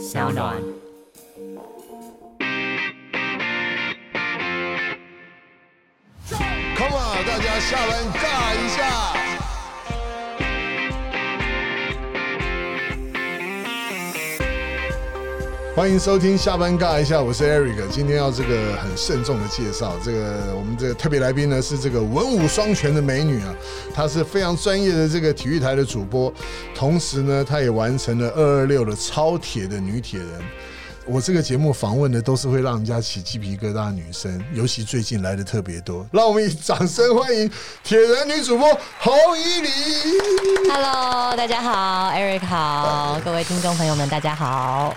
小暖。Come on，大家下班尬一下。欢迎收听下班尬一下，我是 Eric。今天要这个很慎重的介绍，这个我们这个特别来宾呢是这个文武双全的美女啊，她是非常专业的这个体育台的主播，同时呢，她也完成了二二六的超铁的女铁人。我这个节目访问的都是会让人家起鸡皮疙瘩的女生，尤其最近来的特别多。让我们以掌声欢迎铁人女主播侯依礼。Hello，大家好，Eric 好，各位听众朋友们，大家好。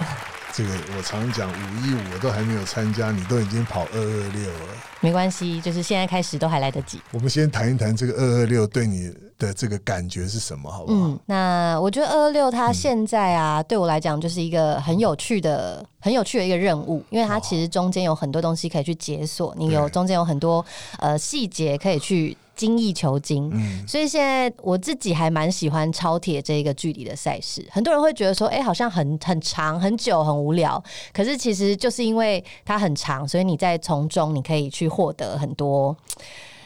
这个我常讲五一五我都还没有参加，你都已经跑二二六了。没关系，就是现在开始都还来得及。我们先谈一谈这个二二六对你的这个感觉是什么，好不好？嗯，那我觉得二二六它现在啊，对我来讲就是一个很有趣的、很有趣的一个任务，因为它其实中间有很多东西可以去解锁，你有中间有很多呃细节可以去精益求精。嗯，所以现在我自己还蛮喜欢超铁这一个距离的赛事。很多人会觉得说，哎、好像很很长、很久、很无聊。可是其实就是因为它很长，所以你在从中你可以去获得很多。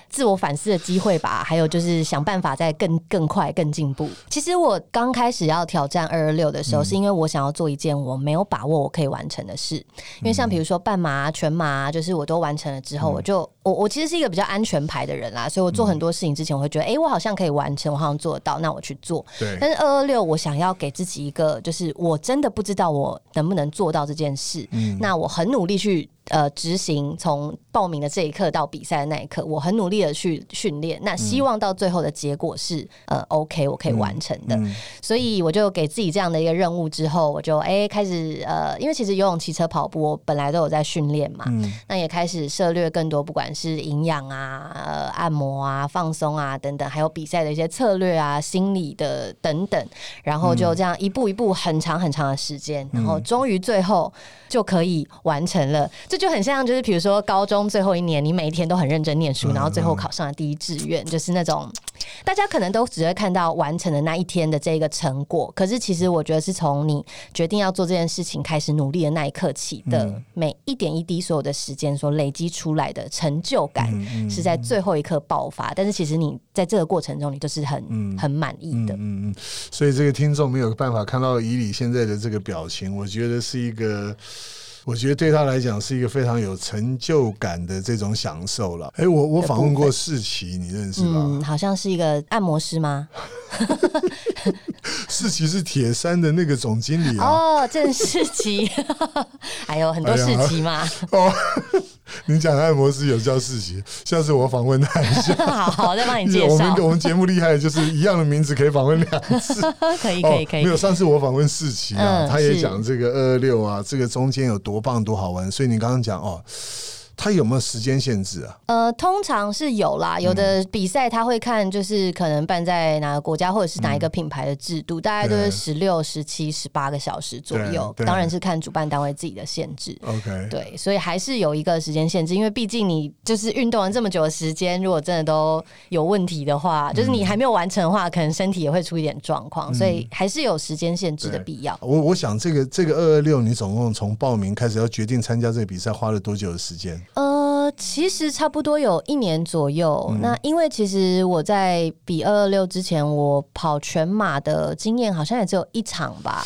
自我反思的机会吧，还有就是想办法再更更快、更进步。其实我刚开始要挑战二二六的时候，是因为我想要做一件我没有把握我可以完成的事。因为像比如说半马、全马，就是我都完成了之后，我就我我其实是一个比较安全牌的人啦，所以我做很多事情之前，我会觉得，哎、我好像可以完成，我好像做得到，那我去做。对，但是二二六，我想要给自己一个，就是我真的不知道我能不能做到这件事。嗯那我很努力去呃执行，从报名的这一刻到比赛的那一刻，我很努力的去训练。那希望到最后的结果是呃 OK，我可以完成的。嗯所以我就给自己这样的一个任务之后，我就哎、开始呃，因为其实游泳、骑车、跑步，我本来都有在训练嘛，嗯那也开始涉略更多，不管是营养啊、呃按摩啊、放松啊等等，还有比赛的一些策略啊、心理的等等，然后就这样一步一步很长很长的时间，然后终于最后就可以完成了。这就很像就是比如说高中最后一年，你每一天都很认真念书，然后最后考上了第一志愿，就是那种。大家可能都只会看到完成的那一天的这个成果，可是其实我觉得是从你决定要做这件事情开始努力的那一刻起的每一点一滴所有的时间所累积出来的成就感，是在最后一刻爆发。但是其实你在这个过程中，你都是很很满意的。嗯嗯，所以这个听众没有办法看到以里现在的这个表情，我觉得是一个。我觉得对他来讲是一个非常有成就感的这种享受了。哎、我我访问过世奇，你认识吧？嗯，好像是一个按摩师吗？世奇是铁山的那个总经理啊。哦，郑世奇，还有很多世奇嘛。哦，你讲的按摩师有叫世奇，下次我访问他一下。好好，再帮你 介绍我们。我们节目厉害的就是一样的名字可以访问两次。可以，可以，可以哦没。有，上次我访问世奇啊，嗯他也讲这个二二六啊，这个中间有多棒多好玩。所以你刚刚讲哦，他有没有时间限制啊？呃，通常是有啦，有的比赛他会看，就是可能办在哪个国家或者是哪一个品牌的制度，大概都是十六、十七、十八个小时左右。当然是看主办单位自己的限制。OK，对，所以还是有一个时间限制，因为毕竟你就是运动了这么久的时间，如果真的都有问题的话，就是你还没有完成的话，可能身体也会出一点状况，所以还是有时间限制的必要。我我想这个这个二二六，你总共从报名开始要决定参加这个比赛，花了多久的时间？呃，其实差不多有一年左右。嗯那因为其实我在比二二六之前，我跑全马的经验好像也只有一场吧。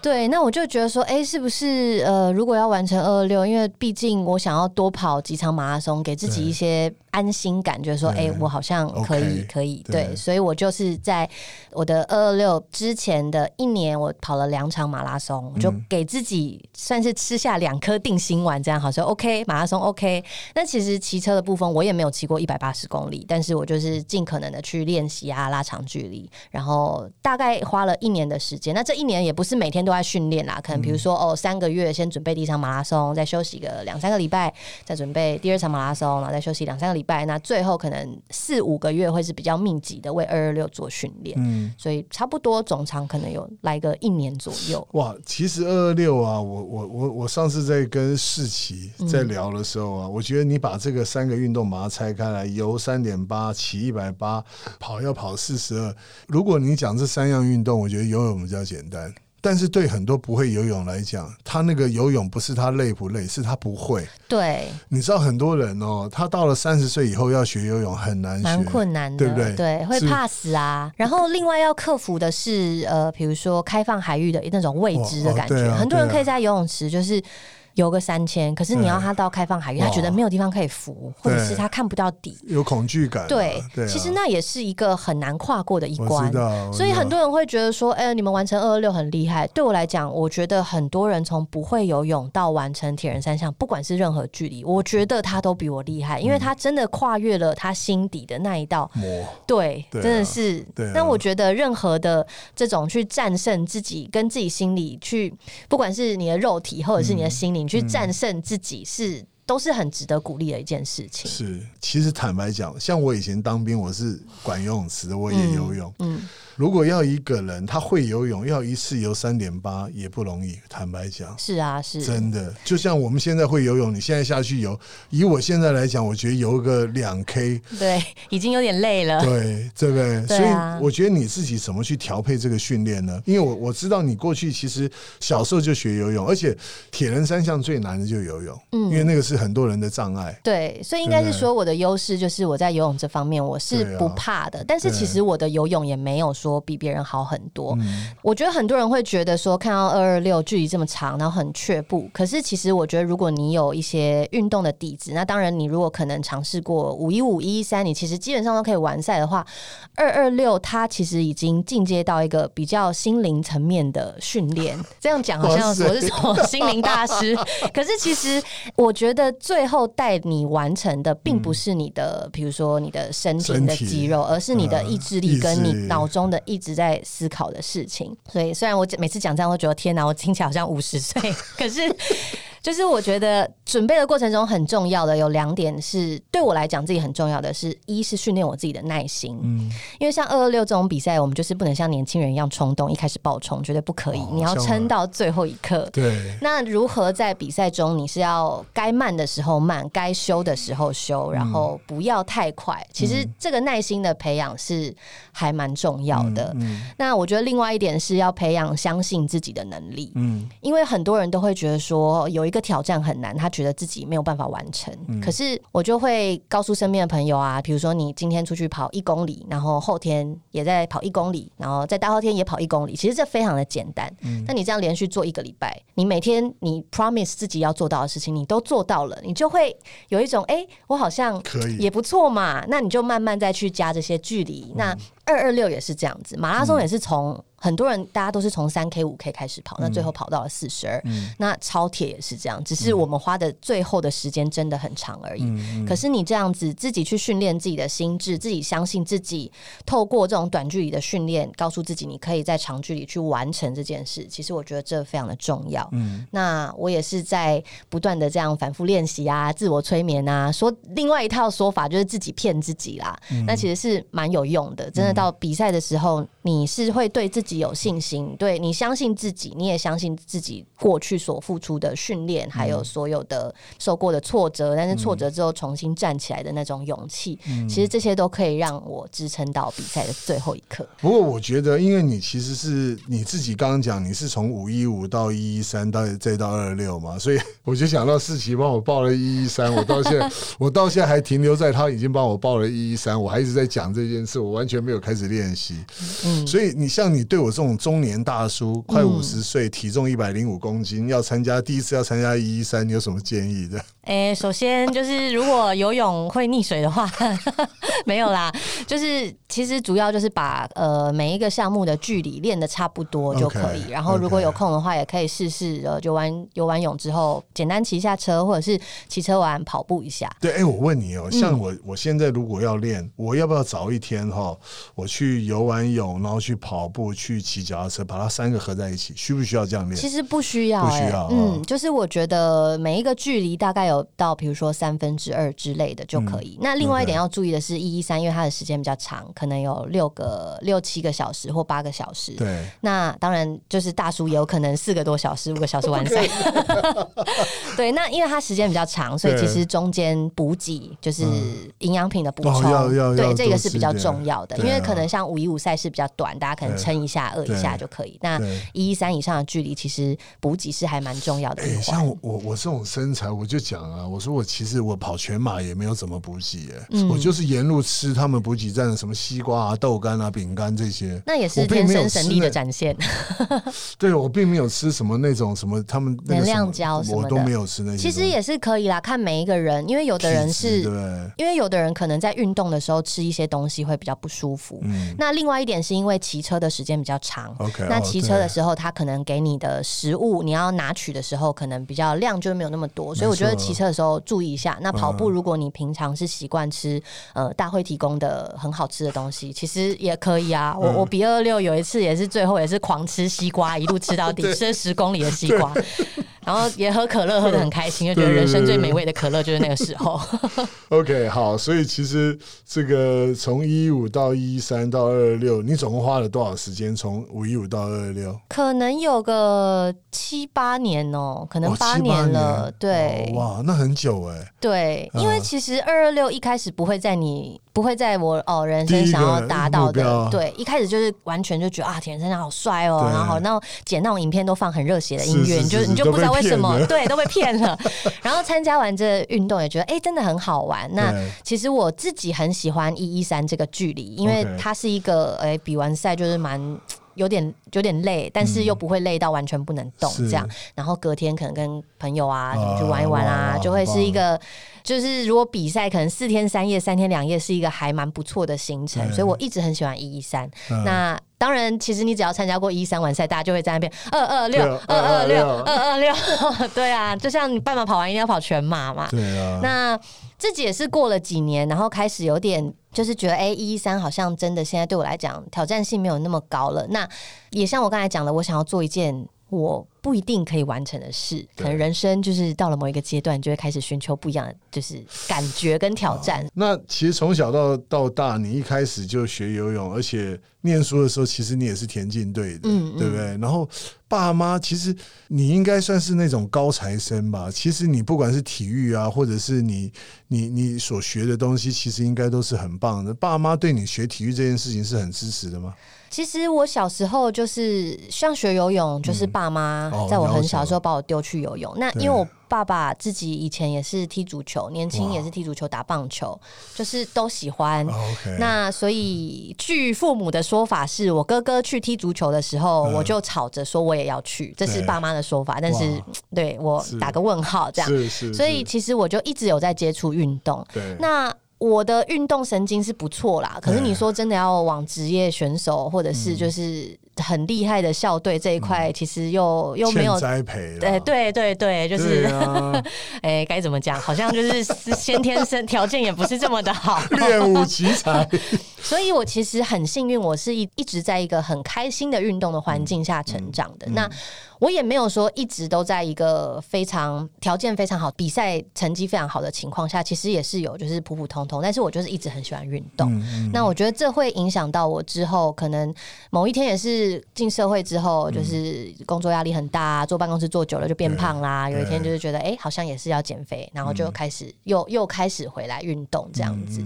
对，那我就觉得说，哎、是不是呃，如果要完成二二六，因为毕竟我想要多跑几场马拉松，给自己一些安心感，觉得说，哎、对我好像可以可以。对对，所以我就是在我的二二六之前的一年，我跑了两场马拉松，我就嗯给自己算是吃下两颗定心丸，这样好像 OK，马拉松 OK。那其实骑车的部分我也没有骑过一百八十公里，但是我就是尽可能的去练习啊，拉长距离，然后大概花了一年的时间。那这一年也不是每天都在训练啦，可能比如说哦，三个月先准备第一场马拉松，再休息个两三个礼拜，再准备第二场马拉松，然后再休息两三个礼拜。那最后可能四五个月会是比较密集的为二二六做训练，嗯，所以差不多总长可能有来个一年左右。哇，其实二二六啊，我我我我上次在跟世奇在聊的时候啊，我觉得你把这个三个运动把它拆开来，游三点八，骑一百八，跑要跑四十二。如果你讲这三样运动，我觉得游泳比较简单。但是对很多不会游泳来讲，他那个游泳不是他累不累，是他不会。对，你知道很多人哦，他到了三十岁以后要学游泳很难学，蛮困难的，对不对？对，会怕死啊。然后另外要克服的是，呃，比如说开放海域的那种未知的感觉。很多人可以在游泳池就是。游个三千，可是你要他到开放海域，他觉得没有地方可以浮，或者是他看不到底，有恐惧感。对，其实那也是一个很难跨过的一关。所以很多人会觉得说：“哎，你们完成二二六很厉害。”对我来讲，我觉得很多人从不会游泳到完成铁人三项，不管是任何距离，我觉得他都比我厉害，因为他真的跨越了他心底的那一道膜。对，真的是。但我觉得任何的这种去战胜自己，跟自己心里去，不管是你的肉体或者是你的心灵。去战胜自己是都是很值得鼓励的一件事情。是，其实坦白讲，像我以前当兵，我是管游泳池的，我也游泳。嗯。如果要一个人他会游泳，要一次游三点八也不容易。坦白讲，是啊，是真的。就像我们现在会游泳，你现在下去游，以我现在来讲，我觉得游个两 K，对，已经有点累了。对，对不对？所以我觉得你自己怎么去调配这个训练呢？因为我我知道你过去其实小时候就学游泳，而且铁人三项最难的就游泳，嗯，因为那个是很多人的障碍。对，所以应该是说我的优势就是我在游泳这方面我是不怕的，但是其实我的游泳也没有说。说比别人好很多，我觉得很多人会觉得说看到二二六距离这么长，然后很却步。可是其实我觉得，如果你有一些运动的底子，那当然你如果可能尝试过五一五一一三，你其实基本上都可以完赛的话，二二六它其实已经进阶到一个比较心灵层面的训练。这样讲好像我是说心灵大师，可是其实我觉得最后带你完成的，并不是你的，比如说你的身体的肌肉，而是你的意志力跟你脑中的。一直在思考的事情，所以虽然我每次讲这样，我觉得天哪，我听起来好像五十岁，可是。就是我觉得准备的过程中很重要的有两点是对我来讲自己很重要的是一是训练我自己的耐心，嗯，因为像二二六这种比赛，我们就是不能像年轻人一样冲动，一开始爆冲绝对不可以，你要撑到最后一刻。对，那如何在比赛中你是要该慢的时候慢，该修的时候修，然后不要太快。其实这个耐心的培养是还蛮重要的。嗯那我觉得另外一点是要培养相信自己的能力，嗯，因为很多人都会觉得说有。一个挑战很难，他觉得自己没有办法完成。可是我就会告诉身边的朋友啊，比如说你今天出去跑一公里，然后后天也在跑一公里，然后在大后天也跑一公里。其实这非常的简单。那你这样连续做一个礼拜，你每天你 promise 自己要做到的事情，你都做到了，你就会有一种哎，我好像可以也不错嘛。那你就慢慢再去加这些距离。那二二六也是这样子，马拉松也是从。很多人大家都是从三 K 五 K 开始跑，那最后跑到了四十二。那超铁也是这样，只是我们花的最后的时间真的很长而已。可是你这样子自己去训练自己的心智，自己相信自己，透过这种短距离的训练，告诉自己你可以在长距离去完成这件事。其实我觉得这非常的重要。嗯那我也是在不断的这样反复练习啊，自我催眠啊，说另外一套说法就是自己骗自己啦。那其实是蛮有用的，真的到比赛的时候，你是会对自己。己有信心，对你相信自己，你也相信自己过去所付出的训练，还有所有的受过的挫折，但是挫折之后重新站起来的那种勇气，其实这些都可以让我支撑到比赛的最后一刻。不过我觉得，因为你其实是你自己刚刚讲，你是从五一五到一一三到再到二六嘛，所以 我就想到世奇帮我报了一一三，我到现在我到现在还停留在他已经帮我报了一一三，我还一直在讲这件事，我完全没有开始练习。嗯，所以你像你对。我这种中年大叔，快五十岁，体重一百零五公斤，要参加第一次要参加一一三，你有什么建议的？哎，首先就是如果游泳会溺水的话，没有啦。就是其实主要就是把呃每一个项目的距离练的差不多就可以。然后如果有空的话，也可以试试呃游完游完泳之后，简单骑一下车，或者是骑车完跑步一下。对，哎，我问你哦，像我我现在如果要练，我要不要早一天哈，我去游完泳，然后去跑步，去骑脚踏车，把它三个合在一起，需不需要这样练？其实不需要，不需要。嗯，就是我觉得每一个距离大概有到，比如说三分之二之类的就可以。那另外一点要注意的是，一三，因为它的时间比较长，可能有六个六七个小时或八个小时。对，那当然就是大叔也有可能四个多小时、五个小时完赛。对，那因为它时间比较长，所以其实中间补给就是营养品的补充，对这个是比较重要的。因为可能像五一五赛事比较短，大家可能撑一下、饿一下就可以。那一一三以上的距离，其实补给是还蛮重要的。像我我这种身材，我就讲啊，我说我其实我跑全马也没有怎么补给，哎，我就是沿路吃他们补给站的什么西瓜啊、豆干啊、饼干这些，那也是天生神力的展现。对我并没有吃什么那种什么他们能量胶什么的，我都没有吃那些。其实也是可以啦，看每一个人，因为有的人是，因为有的人可能在运动的时候吃一些东西会比较不舒服。嗯，那另外一点是因为骑车的时间比较长。OK，那骑车的时候，他可能给你的食物，你要拿取的时候，可能比较量就没有那么多。所以我觉得骑车的时候注意一下。那跑步，如果你平常是习惯吃呃大会提供的很好吃的东西，其实也可以啊。我我比二六有一次也是最后也是狂吃西瓜，一路吃到底，吃了十公里的西瓜。然后也喝可乐，喝的很开心，就觉得人生最美味的可乐就是那个时候。OK，好，所以其实这个从一五到一三到二二六，你总共花了多少时间？从五一五到二二六，可能有个七八年哦，可能八年了。对，哇，那很久哎。对，因为其实二二六一开始不会在你。不会在我哦人生想要达到的，对，一开始就是完全就觉得啊，田生好帅哦，然后然后剪那种影片都放很热血的音乐，你就你就不知道为什么，对，都被骗了。然后参加完这运动也觉得哎，真的很好玩。那其实我自己很喜欢一一三这个距离，因为它是一个哎比完赛就是蛮。有点有点累，但是又不会累到完全不能动这样。然后隔天可能跟朋友啊去玩一玩啊，就会是一个，就是如果比赛可能四天三夜、三天两夜是一个还蛮不错的行程。所以我一直很喜欢一一三。那当然，其实你只要参加过一三完赛，大家就会在那边二二六二二六二二六。对啊，就像你半马跑完一定要跑全马嘛。对啊。那自己也是过了几年，然后开始有点。就是觉得哎，一一三好像真的现在对我来讲挑战性没有那么高了。那也像我刚才讲的，我想要做一件我不一定可以完成的事。可能人生就是到了某一个阶段，就会开始寻求不一样的就是感觉跟挑战。那其实从小到到大，你一开始就学游泳，而且念书的时候，其实你也是田径队的，对不对？然后。爸妈其实你应该算是那种高材生吧？其实你不管是体育啊，或者是你你你所学的东西，其实应该都是很棒的。爸妈对你学体育这件事情是很支持的吗？其实我小时候就是像学游泳，就是爸妈在我很小的时候把我丢去游泳。那因为我爸爸自己以前也是踢足球，年轻也是踢足球、打棒球，就是都喜欢。那所以据父母的说法，是我哥哥去踢足球的时候，我就吵着说我也要去，这是爸妈的说法。但是对我打个问号，这样。所以其实我就一直有在接触运动。那。我的运动神经是不错啦，可是你说真的要往职业选手或者是就是很厉害的校队这一块，其实又又没有栽培。对对对对，就是，哎，该怎么讲？好像就是 先天生条件也不是这么的好，练武奇才。所以我其实很幸运，我是一一直在一个很开心的运动的环境下成长的。那我也没有说一直都在一个非常条件非常好、比赛成绩非常好的情况下，其实也是有就是普普通通。但是我就是一直很喜欢运动。那我觉得这会影响到我之后，可能某一天也是进社会之后，就是工作压力很大，坐办公室坐久了就变胖啦。有一天就是觉得，哎，好像也是要减肥，然后就开始又又开始回来运动这样子。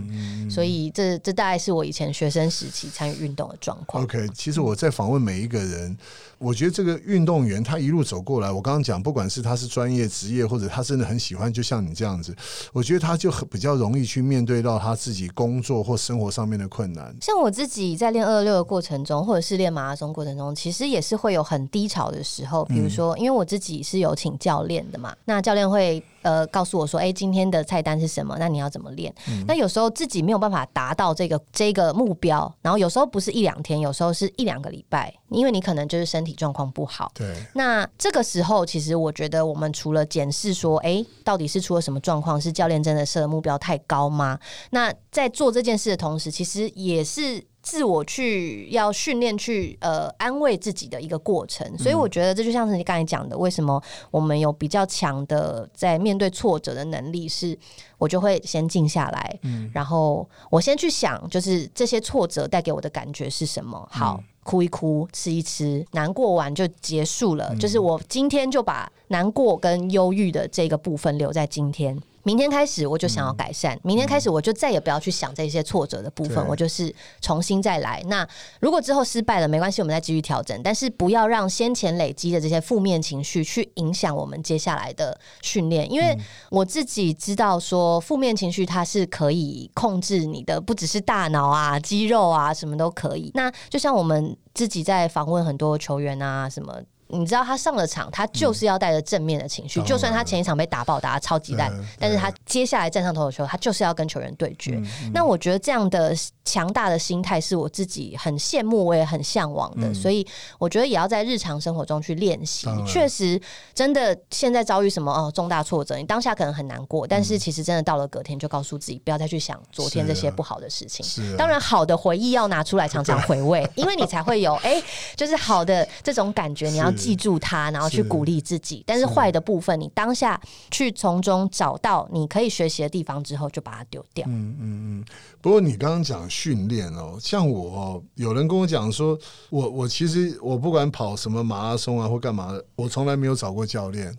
所以这这大概是我以前学生时期参与运动的状况。OK，其实我在访问每一个人。我觉得这个运动员他一路走过来，我刚刚讲，不管是他是专业职业，或者他真的很喜欢，就像你这样子，我觉得他就很比较容易去面对到他自己工作或生活上面的困难。像我自己在练二六的过程中，或者是练马拉松过程中，其实也是会有很低潮的时候。比如说，因为我自己是有请教练的嘛，那教练会。呃，告诉我说，哎，今天的菜单是什么？那你要怎么练？那有时候自己没有办法达到这个这个目标，然后有时候不是一两天，有时候是一两个礼拜，因为你可能就是身体状况不好。对。那这个时候，其实我觉得我们除了检视说，哎，到底是出了什么状况？是教练真的设的目标太高吗？那在做这件事的同时，其实也是。自我去要训练去呃安慰自己的一个过程。所以我觉得这就像是你刚才讲的，为什么我们有比较强的在面对挫折的能力，是我就会先静下来，然后我先去想，就是这些挫折带给我的感觉是什么。好。哭一哭，吃一吃，难过完就结束了。就是我今天就把难过跟忧郁的这个部分留在今天。明天开始我就想要改善，明天开始我就再也不要去想这些挫折的部分，我就是重新再来。那如果之后失败了，没关系，我们再继续调整。但是不要让先前累积的这些负面情绪去影响我们接下来的训练，因为我自己知道说负面情绪它是可以控制你的，不只是大脑啊、肌肉啊，什么都可以。那就像我们自己在访问很多球员啊，什么。你知道他上了场，他就是要带着正面的情绪，就算他前一场被打爆打超级烂，但是他接下来站上投的时候，他就是要跟球员对决。那我觉得这样的强大的心态是我自己很羡慕，我也很向往的。所以我觉得也要在日常生活中去练习。确实，真的现在遭遇什么哦重大挫折，你当下可能很难过，但是其实真的到了隔天，就告诉自己不要再去想昨天这些不好的事情。当然，好的回忆要拿出来常常回味，因为你才会有哎，就是好的这种感觉，你要。记住它，然后去鼓励自己。但是坏的部分，你当下去从中找到你可以学习的地方之后，就把它丢掉。嗯嗯嗯。不过你刚刚讲训练哦，像我，有人跟我讲说，我我其实我不管跑什么马拉松啊或干嘛的，我从来没有找过教练。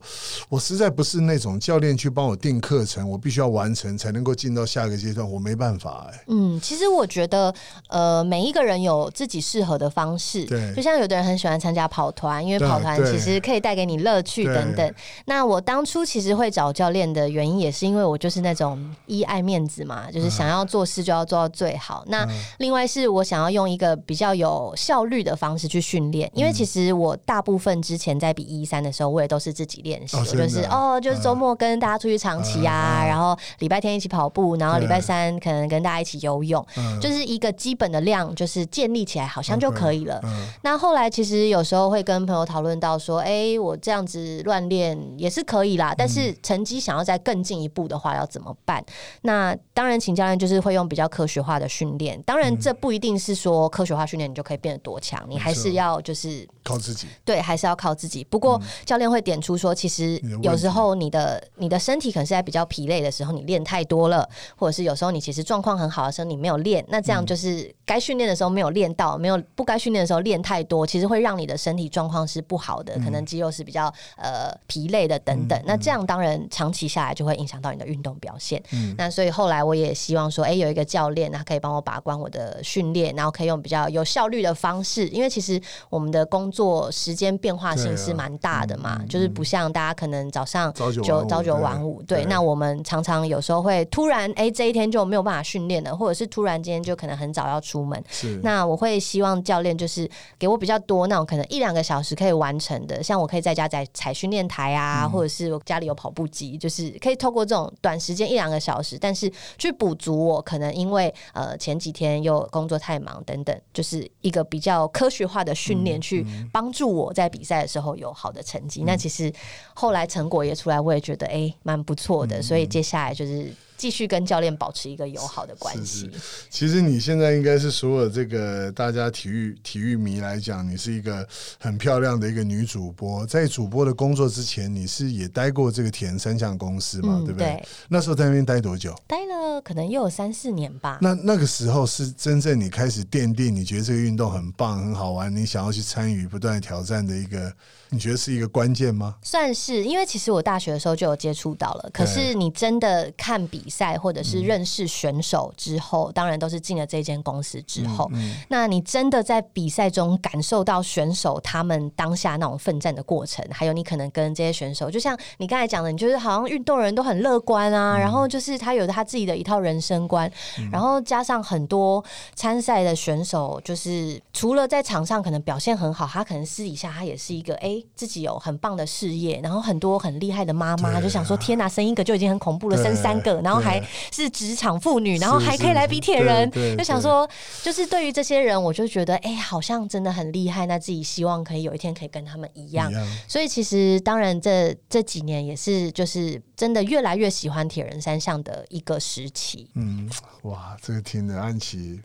我实在不是那种教练去帮我定课程，我必须要完成才能够进到下个阶段，我没办法哎。嗯，其实我觉得，呃，每一个人有自己适合的方式。对，就像有的人很喜欢参加跑团，因为跑团其实可以带给你乐趣等等。那我当初其实会找教练的原因，也是因为我就是那种一爱面子嘛，就是想要做事就。要做到最好。那另外是我想要用一个比较有效率的方式去训练，因为其实我大部分之前在比一三的时候，我也都是自己练习，就是哦，就是周末跟大家出去长骑啊，然后礼拜天一起跑步，然后礼拜三可能跟大家一起游泳，就是一个基本的量，就是建立起来好像就可以了。那后来其实有时候会跟朋友讨论到说，哎，我这样子乱练也是可以啦，但是成绩想要再更进一步的话要怎么办？那当然请教练就是会用比较。科学化的训练，当然这不一定是说科学化训练你就可以变得多强，你还是要就是靠自己，对，还是要靠自己。不过教练会点出说，其实有时候你的你的身体可能是在比较疲累的时候，你练太多了，或者是有时候你其实状况很好的时候你没有练，那这样就是该训练的时候没有练到，没有不该训练的时候练太多，其实会让你的身体状况是不好的，可能肌肉是比较呃疲累的等等。那这样当然长期下来就会影响到你的运动表现。那所以后来我也希望说，哎，有一个教练，他可以帮我把关我的训练，然后可以用比较有效率的方式。因为其实我们的工作时间变化性是蛮大的嘛，就是不像大家可能早上就朝九晚五。对，那我们常常有时候会突然，哎，这一天就没有办法训练了，或者是突然间就可能很早要出门。是，那我会希望教练就是给我比较多那种可能一两个小时可以完成的，像我可以在家在踩训练台啊，或者是我家里有跑步机，就是可以透过这种短时间一两个小时，但是去补足我可能因为。呃，前几天又工作太忙等等，就是一个比较科学化的训练，去帮助我在比赛的时候有好的成绩。那其实后来成果也出来，我也觉得哎，蛮不错的。所以接下来就是。继续跟教练保持一个友好的关系。其实你现在应该是所有这个大家体育体育迷来讲，你是一个很漂亮的一个女主播。在主播的工作之前，你是也待过这个田三项公司嘛？对不对？那时候在那边待多久？待了可能又有三四年吧。那那个时候是真正你开始奠定，你觉得这个运动很棒、很好玩，你想要去参与、不断挑战的一个。你觉得是一个关键吗？算是，因为其实我大学的时候就有接触到了。可是你真的看比赛或者是认识选手之后，当然都是进了这间公司之后。那你真的在比赛中感受到选手他们当下那种奋战的过程，还有你可能跟这些选手，就像你刚才讲的，你就是好像运动人都很乐观啊，然后就是他有他自己的一套人生观，然后加上很多参赛的选手，就是除了在场上可能表现很好，他可能私底下他也是一个哎。自己有很棒的事业，然后很多很厉害的妈妈就想说：天哪，生一个就已经很恐怖了，生三个，然然后还是职场妇女，然后还可以来比铁人就想说，就是对于这些人，我就觉得，哎，好像真的很厉害。那自己希望可以有一天可以跟他们一样所以其实当然这这几年也是就是真的越来越喜欢铁人三项的一个时期。嗯，哇，这个听的安琪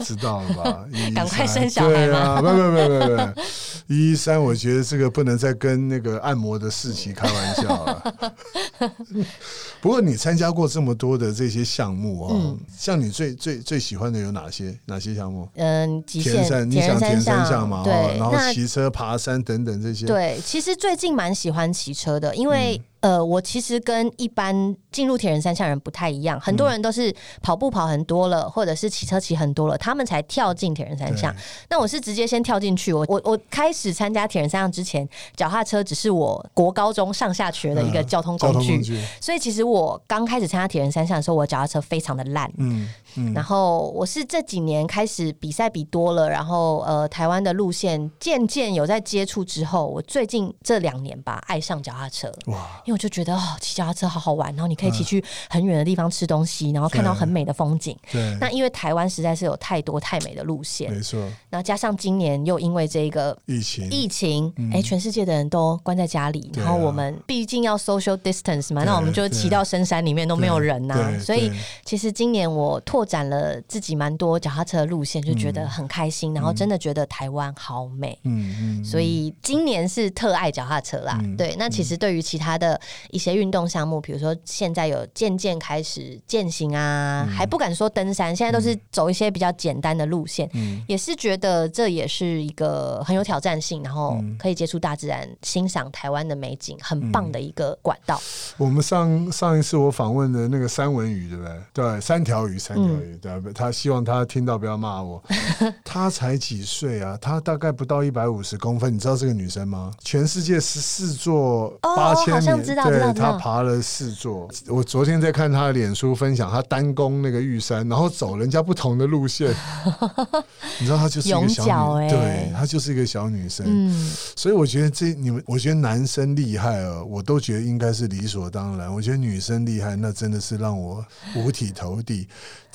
知道了吧？一赶快生小孩吗啊，不不不不不，一三，我觉得这个不能再跟那个按摩的事情开玩笑了。不过你参加过这么多的这些项目哦，嗯像你最最最喜欢的有哪些？哪些项目？嗯，极限田山，你想田三三项嘛？哦对，然后那骑车、爬山等等这些。对，其实最近蛮喜欢骑车的，因为、嗯呃，我其实跟一般进入铁人三项人不太一样，很多嗯人都是跑步跑很多了，或者是骑车骑很多了，他们才跳进铁人三项。那我是直接先跳进去，我我我开始参加铁人三项之前，脚踏车只是我国高中上下学的一个嗯交通工具。交通工具，所以其实我刚开始参加铁人三项的时候，我脚踏车非常的烂。嗯嗯。然后我是这几年开始比赛比多了，然后呃，台湾的路线渐渐有在接触之后，我最近这两年吧，爱上脚踏车。哇，因为我就觉得哦，骑脚踏车好好玩，然后你可以骑去很远的地方吃东西，然后看到很美的风景。对，那因为台湾实在是有太多太美的路线，没错，然后加上今年又因为这个疫情，疫情，哎、全世界的人都关在家里，然后我们毕竟要 social distance 嘛，那我们就骑到深山里面都没有人呐、对。所以其实今年我拓展了自己蛮多脚踏车的路线，就觉得很开心，然后真的觉得台湾好美。嗯嗯，所以今年是特爱脚踏车啦，嗯对。那其实对于其他的一些运动项目，比如说现在有渐渐开始践行啊，嗯。还不敢说登山，现在都是走一些比较简单的路线，嗯。也是觉得这也是一个很有挑战性，然后嗯。可以接触大自然、欣赏台湾的美景，很棒的一个管道。我们上上一次我访问的那个三文鱼，对不对？对，三条鱼，三条鱼，对，他希望他听到不要骂我。他才几岁啊？他大概不到一百五十公分，你知道这个女生吗？全世界十四座哦八千米，对，知道她爬了四座。我昨天在看她的脸书分享，她单攻那个玉山，然后走人家不同的路线。你知道她就是一个小女，勇脚欸对，她就是一个小女生。嗯，所以我觉得这你们，我觉得男生厉害哦，我都觉得应该是理所当然。我觉得女生厉害，那真的是让我五体投地。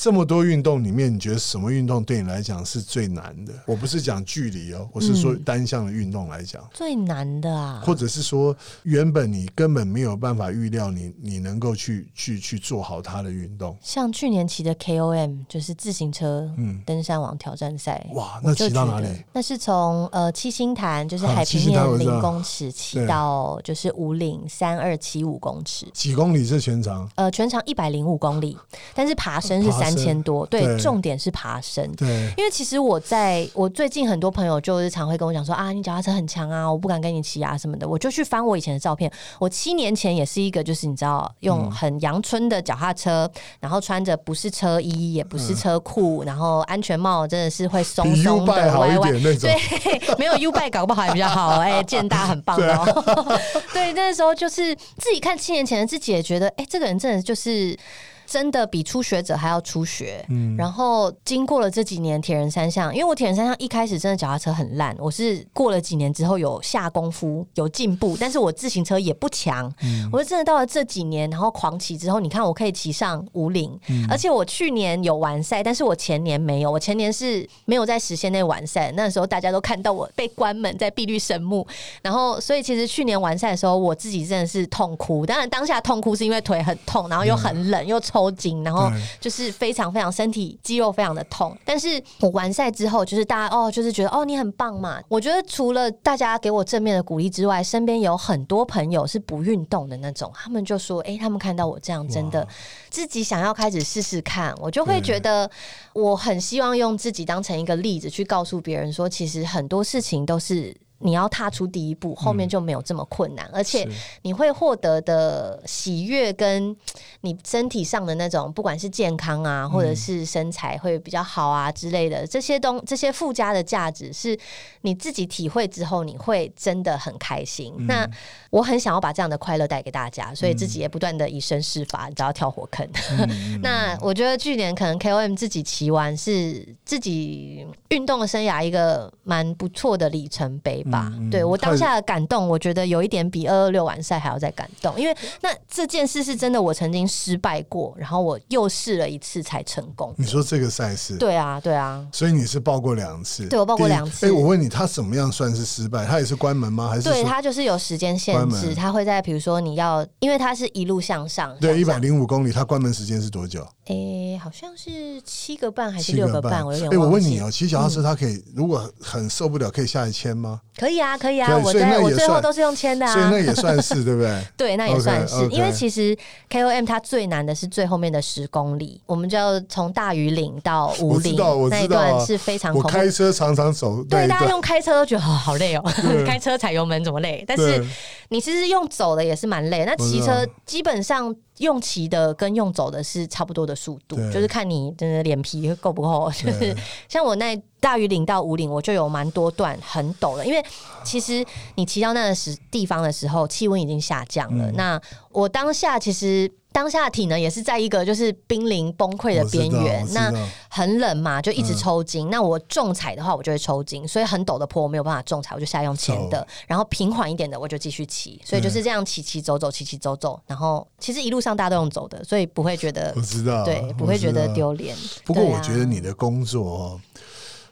这么多运动里面，你觉得什么运动对你来讲是最难的？我不是讲距离哦，我是说嗯单项的运动来讲，最难的啊，或者是说原本你根本没有办法预料你你能够去去去做好它的运动。像去年骑的 KOM 就是自行车嗯，登山王挑战赛。哇，那骑到哪里？那是从呃七星潭，就是啊海平面零公尺骑到就是五岭三二七五公尺，几公里是全长？呃，全长一百零五公里，但是爬升是三千多，对，对重点是爬升。对，因为其实我在我最近很多朋友就是常会跟我讲说啊，你脚踏车很强啊，我不敢跟你骑啊什么的。我就去翻我以前的照片，我七年前也是一个就是你知道用很阳春的脚踏车，然后穿着不是车衣也不是车裤，然后安全帽真的是会松松的歪歪。那种。对，没有 U 拜 搞不好还比较好，哎、健大很棒啊哦。对，那时候就是自己看七年前的自己，也觉得，哎、这个人真的就是。真的比初学者还要初学，嗯。然后经过了这几年铁人三项，因为我铁人三项一开始真的脚踏车很烂，我是过了几年之后有下功夫有进步，但是我自行车也不强，嗯。我是真的到了这几年，然后狂骑之后，你看我可以骑上五岭，嗯。而且我去年有完赛，但是我前年没有，我前年是没有在时限内完赛，那时候大家都看到我被关门在碧绿神木，然后所以其实去年完赛的时候，我自己真的是痛哭，当然当下痛哭是因为腿很痛，然后又很冷又抽筋，然后就是非常非常身体肌肉非常的痛，但是我完赛之后，就是大家哦，就是觉得哦你很棒嘛。我觉得除了大家给我正面的鼓励之外，身边有很多朋友是不运动的那种，他们就说，哎、他们看到我这样，真的自己想要开始试试看，我就会觉得我很希望用自己当成一个例子去告诉别人说，其实很多事情都是。你要踏出第一步，后面就没有这么困难，而且你会获得的喜悦，跟 你身体上的那种，不管是健康啊，或者是身材会比较好啊之类的，这些东这些附加的价值，是你自己体会之后，你会真的很开心。那我很想要把这样的快乐带给大家，所以自己也不断的以身试法，你知道跳火坑。那我觉得去年可能 KOM 自己骑完是自己运动的生涯一个蛮不错的里程碑吧。吧。对我当下的感动，我觉得有一点比二二六完赛还要再感动，因为那这件事是真的，我曾经失败过，然后我又试了一次才成功。你说这个赛事？对啊，对啊。所以你是报过两次？对我报过两次。哎，我问你，他怎么样算是失败？他也是关门吗？还是？对他就是有时间限制，他会在比如说你要，因为他是一路向上，对，一百零五公里，他关门时间是多久？哎，好像是七个半还是六个半？我有点哎，我问你哦，骑脚踏车他可以，如果很受不了，可以下来牵吗？可以啊，可以啊，我在我最后都是用签的啊，所以那也算是对不对？对，那也算是，因为其实 K O M 它最难的是最后面的十公里，我们就要从大屿岭到五岭那一段是非常。我开车常常走，对，大家用开车都觉得好好累哦，开车踩油门怎么累？但是你其实用走的也是蛮累，那骑车基本上。用骑的跟用走的是差不多的速度，就是看你真的脸皮够不够。就是像我那大于岭到五岭，我就有蛮多段很陡的，因为其实你骑到那个时地方的时候，气温已经下降了。那我当下其实。当下体能也是在一个就是濒临崩溃的边缘，那很冷嘛，就一直抽筋。那我重踩的话，我就会抽筋，所以很陡的坡我没有办法重踩，我就下用前的。然后平缓一点的，我就继续骑。所以就是这样骑骑走走，骑骑走走。然后其实一路上大家都用走的，所以不会觉得我知道，对，不会觉得丢脸。不过我觉得你的工作，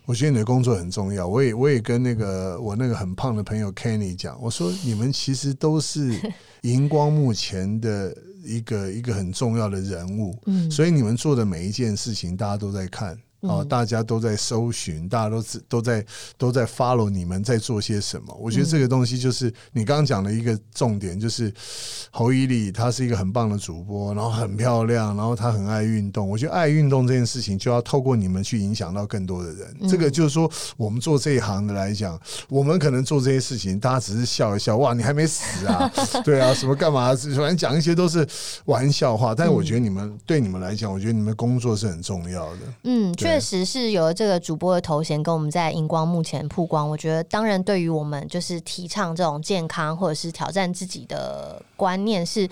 我觉得你的工作很重要。我也我也跟那个我那个很胖的朋友 Kenny 讲，我说你们其实都是 荧光幕前的。一个一个很重要的人物，所以你们做的每一件事情，大家都在看。哦，大家都在搜寻，大家都都在都在 follow 你们在做些什么。我觉得这个东西就是你刚刚讲的一个重点，就是侯伊丽她是一个很棒的主播，然后很漂亮，然后她很爱运动。我觉得爱运动这件事情就要透过你们去影响到更多的人。这个就是说，我们做这一行的来讲，我们可能做这些事情，大家只是笑一笑，哇，你还没死啊？对啊，什么干嘛？反正讲一些都是玩笑话。但是我觉得你们对你们来讲，我觉得你们工作是很重要的。嗯，确实是有了这个主播的头衔，跟我们在荧光幕前曝光。我觉得，当然对于我们就是提倡这种健康或者是挑战自己的观念是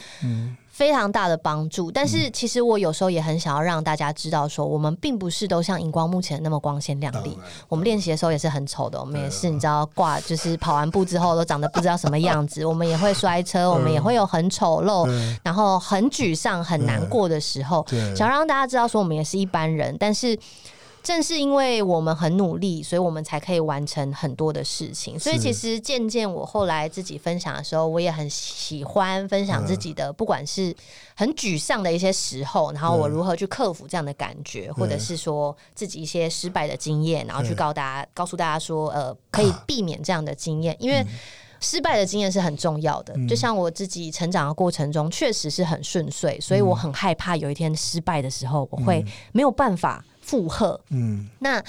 非常大的帮助。但是，其实我有时候也很想要让大家知道，说我们并不是都像荧光幕前那么光鲜亮丽。我们练习的时候也是很丑的，我们也是你知道挂，就是跑完步之后都长得不知道什么样子。我们也会摔车，我们也会有很丑陋，然后很沮丧、很难过的时候。想让大家知道，说我们也是一般人，但是。正是因为我们很努力，所以我们才可以完成很多的事情。所以其实渐渐我后来自己分享的时候，我也很喜欢分享自己的，不管是很沮丧的一些时候，然后我如何去克服这样的感觉，或者是说自己一些失败的经验，然后去告大家，告诉大家说，呃，可以避免这样的经验，因为失败的经验是很重要的。就像我自己成长的过程中，确实是很顺遂，所以我很害怕有一天失败的时候，我会没有办法。负荷，嗯，那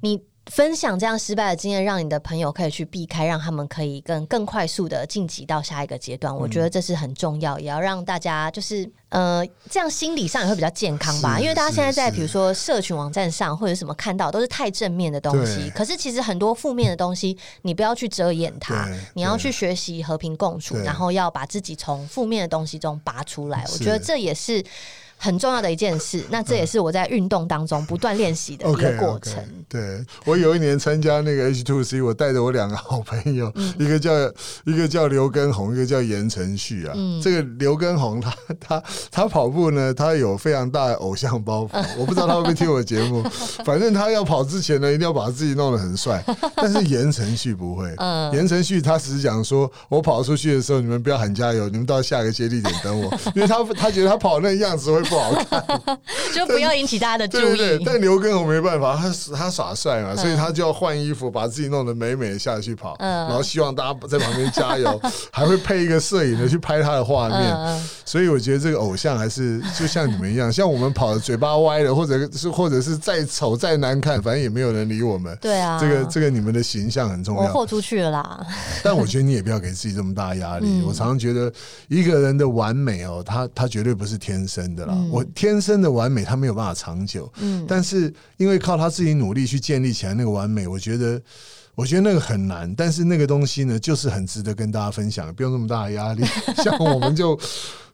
你分享这样失败的经验，让你的朋友可以去避开，让他们可以更更快速的晋级到下一个阶段。我觉得这是很重要，也要让大家就是呃，这样心理上也会比较健康吧。因为大家现在在比如说社群网站上或者什么看到都是太正面的东西，可是其实很多负面的东西，你不要去遮掩它，你要去学习和平共处，然后要把自己从负面的东西中拔出来。我觉得这也是。很重要的一件事，那这也是我在运动当中不断练习的一个过程。对我有一年参加那个 H Two C，我带着我两个好朋友，一个叫一个叫刘根红，一个叫言承旭啊。这个刘根红他他他跑步呢，他有非常大的偶像包袱。我不知道他会不会听我节目，反正他要跑之前呢，一定要把自己弄得很帅。但是言承旭不会，言承旭他只是讲说，我跑出去的时候，你们不要喊加油，你们到下一个接力点等我，因为他他觉得他跑那样子会。不好看，就不要引起大家的注意。但刘根宏没办法，他他耍帅嘛，所以他就要换衣服，把自己弄得美美的下去跑，然后希望大家在旁边加油，还会配一个摄影的去拍他的画面。所以我觉得这个偶像还是就像你们一样，像我们跑的嘴巴歪了，或者是或者是再丑再难看，反正也没有人理我们。对啊，这个这个你们的形象很重要，豁出去了啦。但我觉得你也不要给自己这么大压力。我常常觉得一个人的完美哦，他他绝对不是天生的啦。我天生的完美，他没有办法长久。嗯，但是因为靠他自己努力去建立起来那个完美，我觉得，我觉得那个很难。但是那个东西呢，就是很值得跟大家分享，不用那么大的压力。像我们就，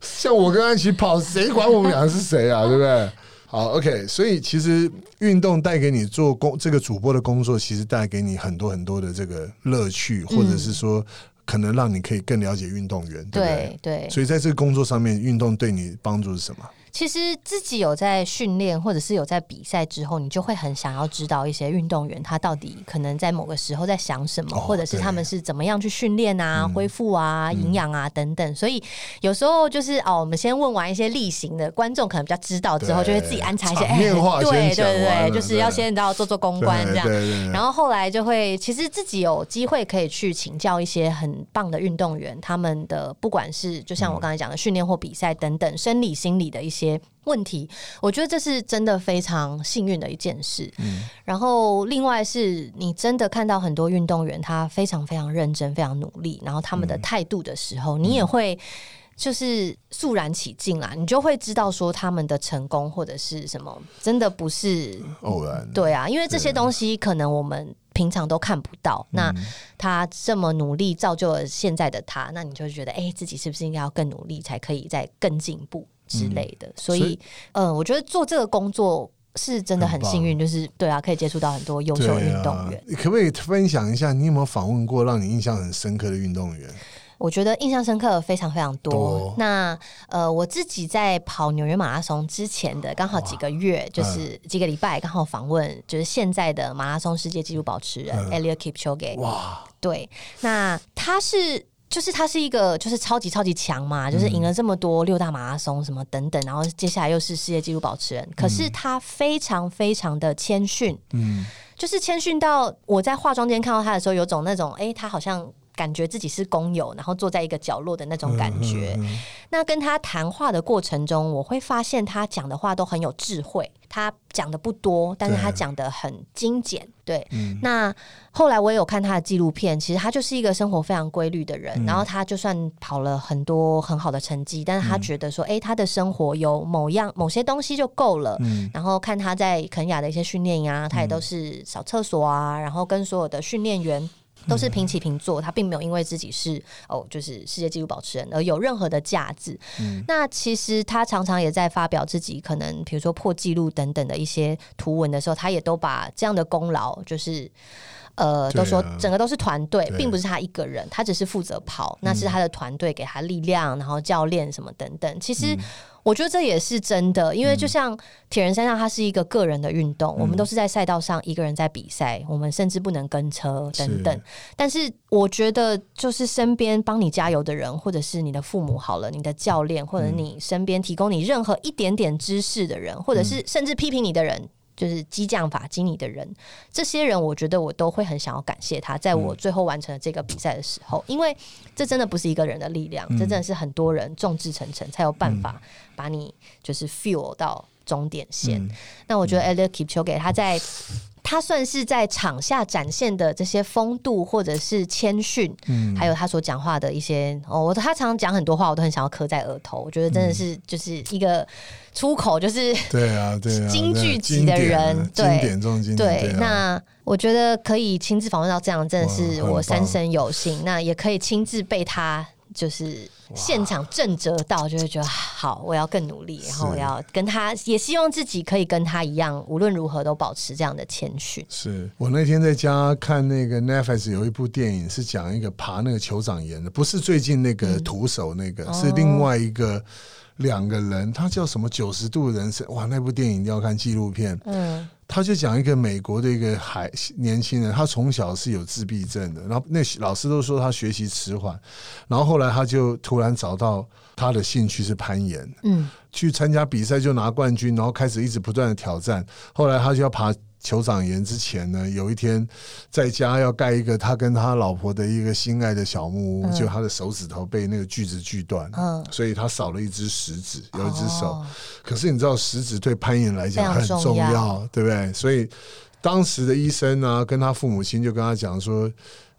像我跟安琪跑，谁管我们两个是谁啊？对不对？好，OK，所以其实运动带给你做工这个主播的工作，其实带给你很多很多的这个乐趣，或者是说可能让你可以更了解运动员，对不对？对对，所以在这个工作上面，运动对你帮助是什么？其实自己有在训练，或者是有在比赛之后，你就会很想要知道一些运动员他到底可能在某个时候在想什么，哦或者是他们是怎么样去训练啊、嗯。恢复啊、营养啊等等。所以有时候就是哦，我们先问完一些例行的，观众可能比较知道之后，就会自己安插一些哎对对对，就是要对。先要做做公关这样。然后后来就会，其实自己有机会可以去请教一些很棒的运动员，他们的不管是就像我刚才讲的训练或比赛等等，生理心理的一些问题，我觉得这是真的非常幸运的一件事。然后另外是你真的看到很多运动员他非常非常认真、非常努力，然后他们的态度的时候，你也会。就是肃然起敬啦，你就会知道说他们的成功或者是什么，真的不是偶然，对啊，因为这些东西可能我们平常都看不到。那他这么努力造就了现在的他，那你就会觉得，哎、自己是不是应该要更努力，才可以再更进步之类的？所以所以，嗯、我觉得做这个工作是真的很幸运，就是对啊，可以接触到很多优秀的运动员。对啊可不可以分享一下，你有没有访问过让你印象很深刻的运动员？我觉得印象深刻非常非常多。多那呃，我自己在跑纽约马拉松之前的刚好几个月，就是几个礼拜，刚好访问就是现在的马拉松世界纪录保持人、嗯 Eliud Kipchoge。哇，对，那他是。就是他是一个，就是超级超级强嘛，就是赢了这么多六大马拉松什么等等，然后接下来又是世界纪录保持人。可是他非常非常的谦逊，嗯，就是谦逊到我在化妆间看到他的时候，有种那种哎、诶他好像感觉自己是工友，然后坐在一个角落的那种感觉。嗯那跟他谈话的过程中，我会发现他讲的话都很有智慧，他讲的不多，但是他讲的很精简。对，嗯那后来我也有看他的纪录片，其实他就是一个生活非常规律的人。嗯然后他就算跑了很多很好的成绩，但是他觉得说，哎、他的生活有某样某些东西就够了。嗯然后看他在肯雅的一些训练呀，他也都是扫厕所啊，然后跟所有的训练员。都是平起平坐，他并没有因为自己是哦，就是世界纪录保持人而有任何的价值。那其实他常常也在发表自己可能比如说破纪录等等的一些图文的时候，他也都把这样的功劳就是。呃，都说整个都是团队，对。并不是他一个人，他只是负责跑，那是他的团队给他力量，然后教练什么等等。其实我觉得这也是真的，因为就像铁人三项，它是一个个人的运动，我们都是在赛道上一个人在比赛，我们甚至不能跟车等等。是。但是我觉得，就是身边帮你加油的人，或者是你的父母好了，你的教练，或者你身边提供你任何一点点知识的人，或者是甚至批评你的人。就是激将法激你的人，这些人我觉得我都会很想要感谢他，在我最后完成了这个比赛的时候，因为这真的不是一个人的力量，这真的是很多人众志成城才有办法把你就是 fuel 到终点线。嗯。那我觉得 Eliud Kipchoge 他在他算是在场下展现的这些风度，或者是谦逊，嗯。还有他所讲话的一些哦，他常常讲很多话，我都很想要磕在额头。我觉得真的是就是一个出口，就是对啊，对啊，京剧级的人经典啊对经典中的经典，对，啊那我觉得可以亲自访问到这样，真的是我三生有幸。那也可以亲自被他就是现场震折到，就会觉得好，我要更努力，然后我要跟他，也希望自己可以跟他一样，无论如何都保持这样的谦逊。是我那天在家看那个 Netflix 有一部电影，是讲一个爬那个酋长岩的，不是最近那个徒手那个，是另外一个两个人，他叫什么九十度人生？哇，那部电影一定要看纪录片。嗯他就讲一个美国的一个孩年轻人，他从小是有自闭症的，然后那老师都说他学习迟缓，然后后来他就突然找到他的兴趣是攀岩，嗯去参加比赛就拿冠军，然后开始一直不断的挑战。后来他就要爬酋长岩之前呢，有一天在家要盖一个他跟他老婆的一个心爱的小木屋，嗯就他的手指头被那个锯子锯断，嗯，所以他少了一只食指，有一只手。哦可是你知道食指对攀岩来讲很重常重要要，对不对？所以当时的医生呢、跟他父母亲就跟他讲说。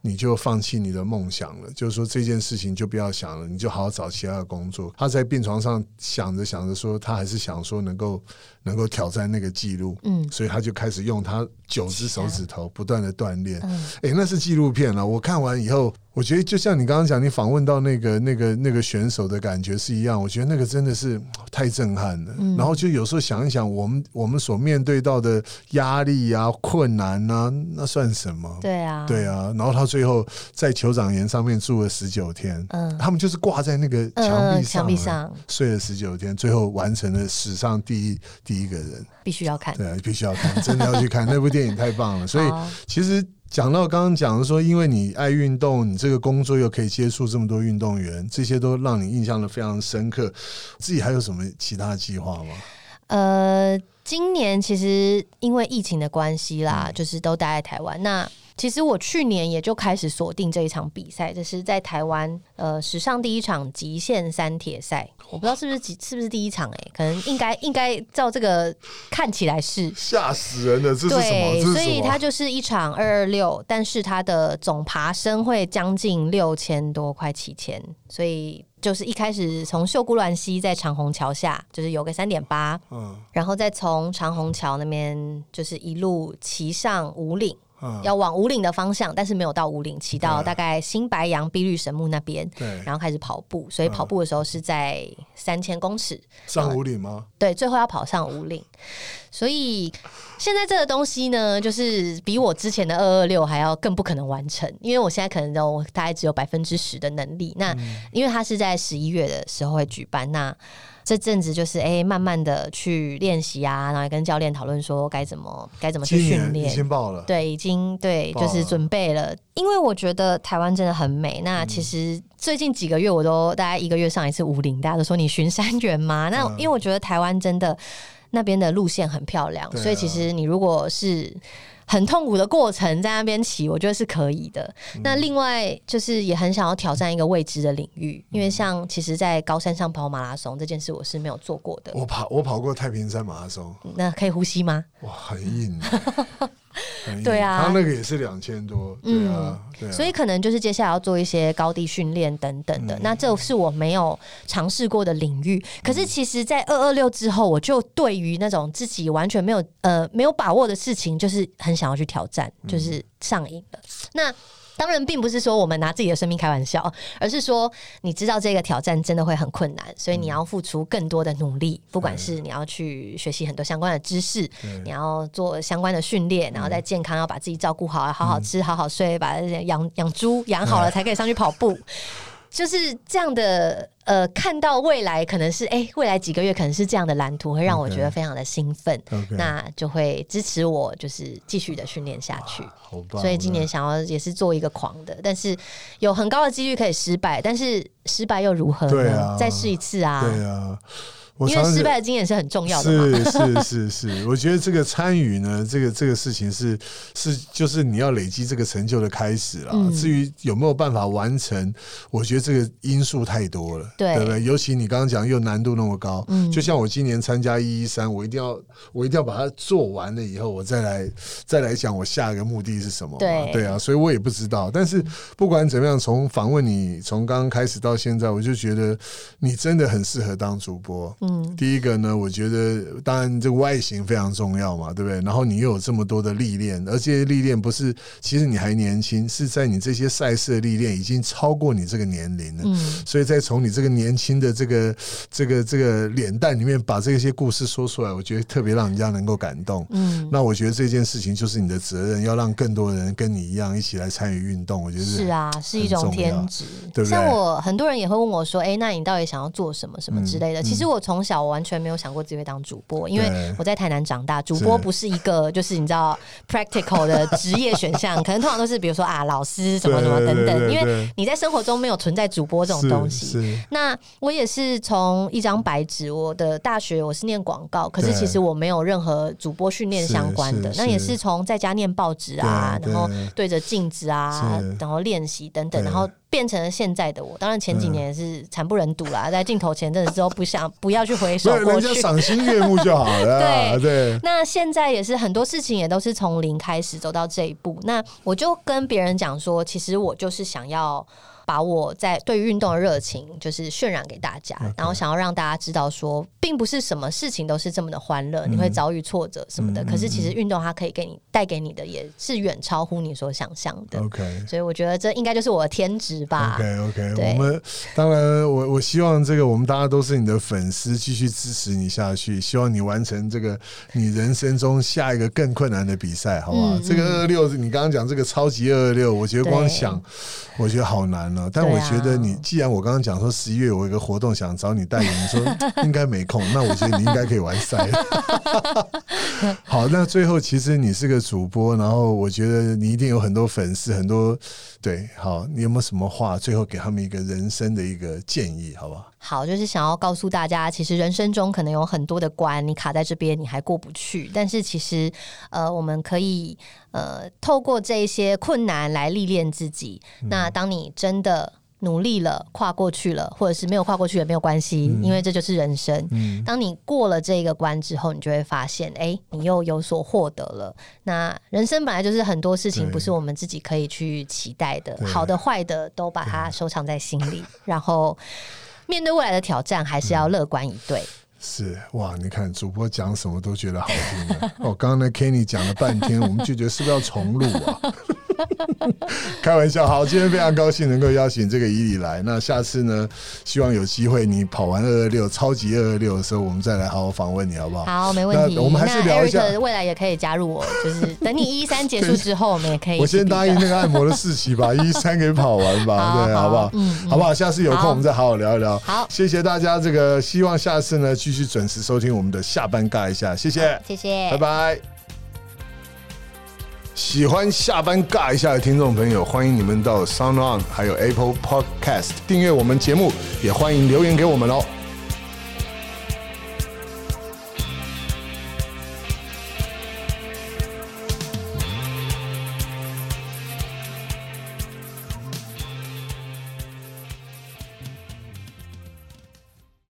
你就放弃你的梦想了，就是说这件事情就不要想了，你就好好找其他的工作。他在病床上想着想着说，他还是想说能够能够挑战那个记录，嗯所以他就开始用他九只手指头不断的锻炼。嗯哎、那是纪录片了，我看完以后我觉得就像你刚刚讲，你访问到那个那个那个选手的感觉是一样。我觉得那个真的是太震撼了。然后就有时候想一想，我们我们所面对到的压力啊、困难啊，那算什么？对啊，对啊。然后他最后在酋长岩上面住了十九天，嗯，他们就是挂在那个墙壁上，墙壁上睡了十九天，最后完成了史上第一第一个人，必须要看，对，必须要看，真的要去看那部电影，太棒了。所以其实。讲到刚刚讲的说，因为你爱运动，你这个工作又可以接触这么多运动员，这些都让你印象的非常深刻。自己还有什么其他计划吗？呃，今年其实因为疫情的关系啦，就是都待在台湾。那其实我去年也就开始锁定这一场比赛，这是在台湾呃史上第一场极限三铁赛。我不知道是不是几是不是第一场哎，可能应该应该照这个看起来是吓死人的，这是什么？所以它就是一场二二六，但是它的总爬升会将近六千多，快七千。所以就是一开始从秀姑峦溪在长虹桥下，就是有个三点八，嗯，然后再从长虹桥那边就是一路骑上五岭。要往五岭的方向，但是没有到五岭，骑到大概新白杨碧绿神木那边，然后开始跑步。所以跑步的时候是在三千公尺上五岭吗？对，最后要跑上五岭。所以现在这个东西呢，就是比我之前的二二六还要更不可能完成，因为我现在可能都大概只有百分之十的能力。那因为它是在十一月的时候会举办，那。这阵子就是哎，慢慢的去练习啊，然后跟教练讨论说该怎么该怎么去训练。已经报了，对，已经对，就是准备了。因为我觉得台湾真的很美。那其实最近几个月我都大概一个月上一次五林，大家都说你巡山员吗？那因为我觉得台湾真的那边的路线很漂亮，所以其实你如果是。很痛苦的过程，在那边骑，我觉得是可以的。那另外就是也很想要挑战一个未知的领域，因为像其实，在高山上跑马拉松这件事，我是没有做过的。我跑，我跑过太平山马拉松，那可以呼吸吗？哇，很硬。对啊，他那个也是两千多，对啊，对。所以可能就是接下来要做一些高地训练等等的。那这是我没有尝试过的领域。可是其实，在二二六之后，我就对于那种自己完全没有呃没有把握的事情，就是很想要去挑战，就是上瘾了。那。当然，并不是说我们拿自己的生命开玩笑，而是说你知道这个挑战真的会很困难，所以你要付出更多的努力。不管是你要去学习很多相关的知识，你要做相关的训练，然后在健康要把自己照顾好，好好吃，好好睡，把养养猪养好了才可以上去跑步。就是这样的，呃，看到未来可能是，哎，未来几个月可能是这样的蓝图，会让我觉得非常的兴奋，那就会支持我，就是继续的训练下去。所以今年想要也是做一个狂的，但是有很高的几率可以失败，但是失败又如何呢？再试一次啊！对啊。因为失败的经验是很重要的。是是是是，我觉得这个参与呢，这个这个事情是是就是你要累积这个成就的开始了。至于有没有办法完成，我觉得这个因素太多了，对不对？尤其你刚刚讲又难度那么高，就像我今年参加一一三，我一定要我一定要把它做完了以后，我再来再来讲我下一个目的是什么。对对啊，所以我也不知道。但是不管怎么样，从访问你从刚刚开始到现在，我就觉得你真的很适合当主播。第一个呢，我觉得当然这个外形非常重要嘛，对不对？然后你又有这么多的历练，而这些历练不是，其实你还年轻，是在你这些赛事的历练已经超过你这个年龄了。嗯，所以再从你这个年轻的这个这个这个脸蛋里面把这些故事说出来，我觉得特别让人家能够感动。嗯，那我觉得这件事情就是你的责任，要让更多人跟你一样一起来参与运动。我觉得是啊，是一种天职，对不对？像我很多人也会问我说：“哎，那你到底想要做什么什么之类的？”其实我从小我完全没有想过自己会当主播，因为我在台南长大，主播不是一个就是你知道 practical 的职业选项，可能通常都是比如说啊老师什么什么等等，因为你在生活中没有存在主播这种东西。那我也是从一张白纸，我的大学我是念广告，可是其实我没有任何主播训练相关的，那也是。从在家念报纸啊，然后对。着镜子啊，然后练习等等，然后。变成了现在的我，当然前几年是惨不忍睹啦，在镜头前真的之后不想 不要去回首过去，赏心悦目就好了。对对。那现在也是很多事情也都是从零开始走到这一步。那我就跟别人讲说，其实我就是想要把我在对于运动的热情，就是渲染给大家，然后想要让大家知道说，并不是什么事情都是这么的欢乐，你会遭遇挫折什么的。可是其实运动它可以给你带给你的，也是远超乎你所想象的。OK。所以我觉得这应该就是我的天职吧。OK OK，我们当然我我希望这个我们大家都是你的粉丝，继续支持你下去，希望你完成这个你人生中下一个更困难的比赛，好不好？嗯这个二二六，你刚刚讲这个超级二二六，我觉得光想，我觉得好难哦、但我觉得你既然我刚刚讲说十一月我有一个活动想找你代言，你说应该没空，那我觉得你应该可以完赛。好，那最后其实你是个主播，然后我觉得你一定有很多粉丝，很多对。好，你有没有什么话最后给他们一个人生的一个建议，好不好？好，就是想要告诉大家，其实人生中可能有很多的关，你卡在这边，你还过不去。但是其实，呃，我们可以呃透过这一些困难来历练自己。那当你真的努力了，跨过去了，或者是没有跨过去也没有关系，因为这就是人生。嗯当你过了这个关之后，你就会发现，哎、你又有所获得了。那人生本来就是很多事情不是我们自己可以去期待的，好的坏的都把它收藏在心里，然后面对未来的挑战，还是要乐观以对。是哇，你看主播讲什么都觉得好听的。哦，刚刚那 Kenny 讲了半天，我们就觉得是不是要重录啊？开玩笑，好，今天非常高兴能够邀请这个伊里来。那下次呢，希望有机会你跑完二二六超级二二六的时候，我们再来好好访问你，好不好？好，没问题。那我们还是聊一下未来也可以加入我，就是等你一三结束之后，我们也可以 我先答应那个按摩的事情把一 三给跑完吧，对，好好不好？嗯嗯好不好？下次有空我们再好好聊一聊。好谢谢大家，这个希望下次呢继续准时收听我们的下班尬一下，谢谢。谢谢，拜拜。喜欢下班尬一下的听众朋友，欢迎你们到 Sound On 还有 Apple Podcast 订阅我们节目，也欢迎留言给我们哦。